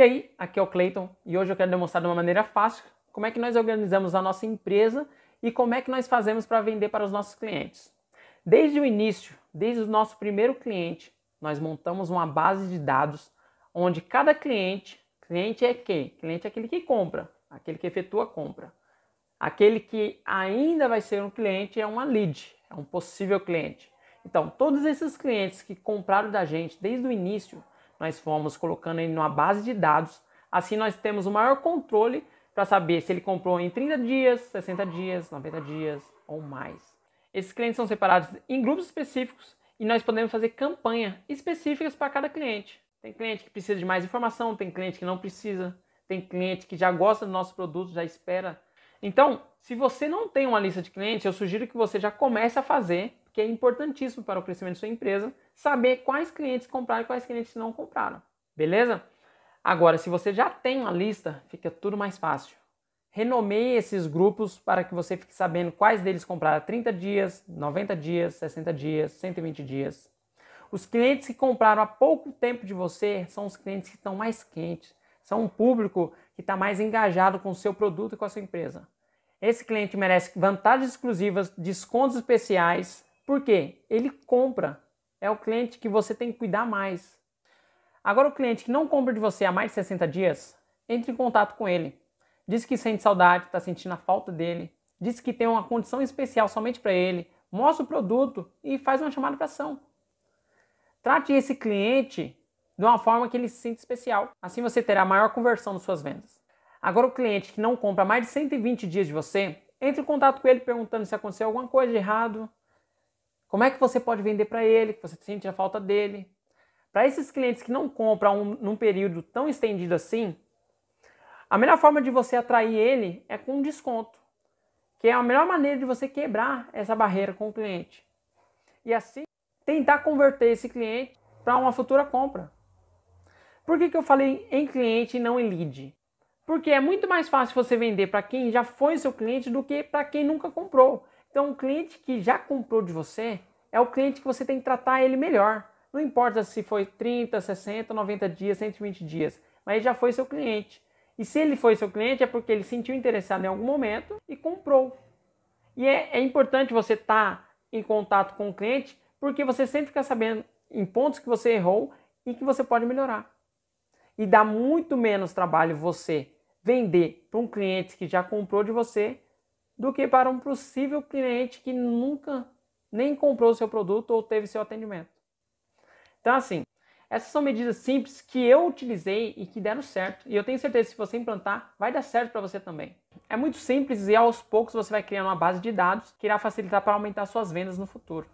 E aí, aqui é o Clayton e hoje eu quero demonstrar de uma maneira fácil como é que nós organizamos a nossa empresa e como é que nós fazemos para vender para os nossos clientes. Desde o início, desde o nosso primeiro cliente, nós montamos uma base de dados onde cada cliente, cliente é quem? Cliente é aquele que compra, aquele que efetua a compra. Aquele que ainda vai ser um cliente é uma lead, é um possível cliente. Então, todos esses clientes que compraram da gente desde o início, nós fomos colocando ele numa base de dados. Assim nós temos o maior controle para saber se ele comprou em 30 dias, 60 dias, 90 dias ou mais. Esses clientes são separados em grupos específicos e nós podemos fazer campanha específicas para cada cliente. Tem cliente que precisa de mais informação, tem cliente que não precisa, tem cliente que já gosta do nosso produto, já espera. Então, se você não tem uma lista de clientes, eu sugiro que você já comece a fazer que é importantíssimo para o crescimento da sua empresa, saber quais clientes compraram e quais clientes não compraram. Beleza? Agora, se você já tem uma lista, fica tudo mais fácil. Renomeie esses grupos para que você fique sabendo quais deles compraram 30 dias, 90 dias, 60 dias, 120 dias. Os clientes que compraram há pouco tempo de você são os clientes que estão mais quentes, são um público que está mais engajado com o seu produto e com a sua empresa. Esse cliente merece vantagens exclusivas, descontos especiais, por quê? Ele compra. É o cliente que você tem que cuidar mais. Agora, o cliente que não compra de você há mais de 60 dias, entre em contato com ele. Diz que sente saudade, está sentindo a falta dele. Diz que tem uma condição especial somente para ele. Mostra o produto e faz uma chamada para ação. Trate esse cliente de uma forma que ele se sinta especial. Assim você terá maior conversão nas suas vendas. Agora, o cliente que não compra mais de 120 dias de você, entre em contato com ele perguntando se aconteceu alguma coisa de errado, como é que você pode vender para ele, que você sente a falta dele? Para esses clientes que não compram um, num período tão estendido assim, a melhor forma de você atrair ele é com um desconto, que é a melhor maneira de você quebrar essa barreira com o cliente. E assim tentar converter esse cliente para uma futura compra. Por que, que eu falei em cliente e não em lead? Porque é muito mais fácil você vender para quem já foi seu cliente do que para quem nunca comprou. Então, o cliente que já comprou de você é o cliente que você tem que tratar ele melhor. Não importa se foi 30, 60, 90 dias, 120 dias, mas já foi seu cliente. E se ele foi seu cliente é porque ele sentiu interessado em algum momento e comprou. E é, é importante você estar tá em contato com o cliente porque você sempre fica sabendo em pontos que você errou e que você pode melhorar. E dá muito menos trabalho você vender para um cliente que já comprou de você do que para um possível cliente que nunca nem comprou seu produto ou teve seu atendimento. Então, assim, essas são medidas simples que eu utilizei e que deram certo. E eu tenho certeza que se você implantar, vai dar certo para você também. É muito simples e aos poucos você vai criando uma base de dados que irá facilitar para aumentar suas vendas no futuro.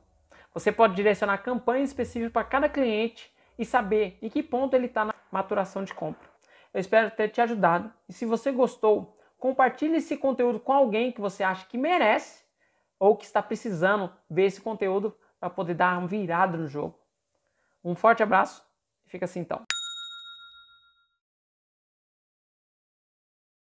Você pode direcionar campanhas específicas para cada cliente e saber em que ponto ele está na maturação de compra. Eu espero ter te ajudado. E se você gostou, Compartilhe esse conteúdo com alguém que você acha que merece ou que está precisando ver esse conteúdo para poder dar uma virada no jogo. Um forte abraço e fica assim então.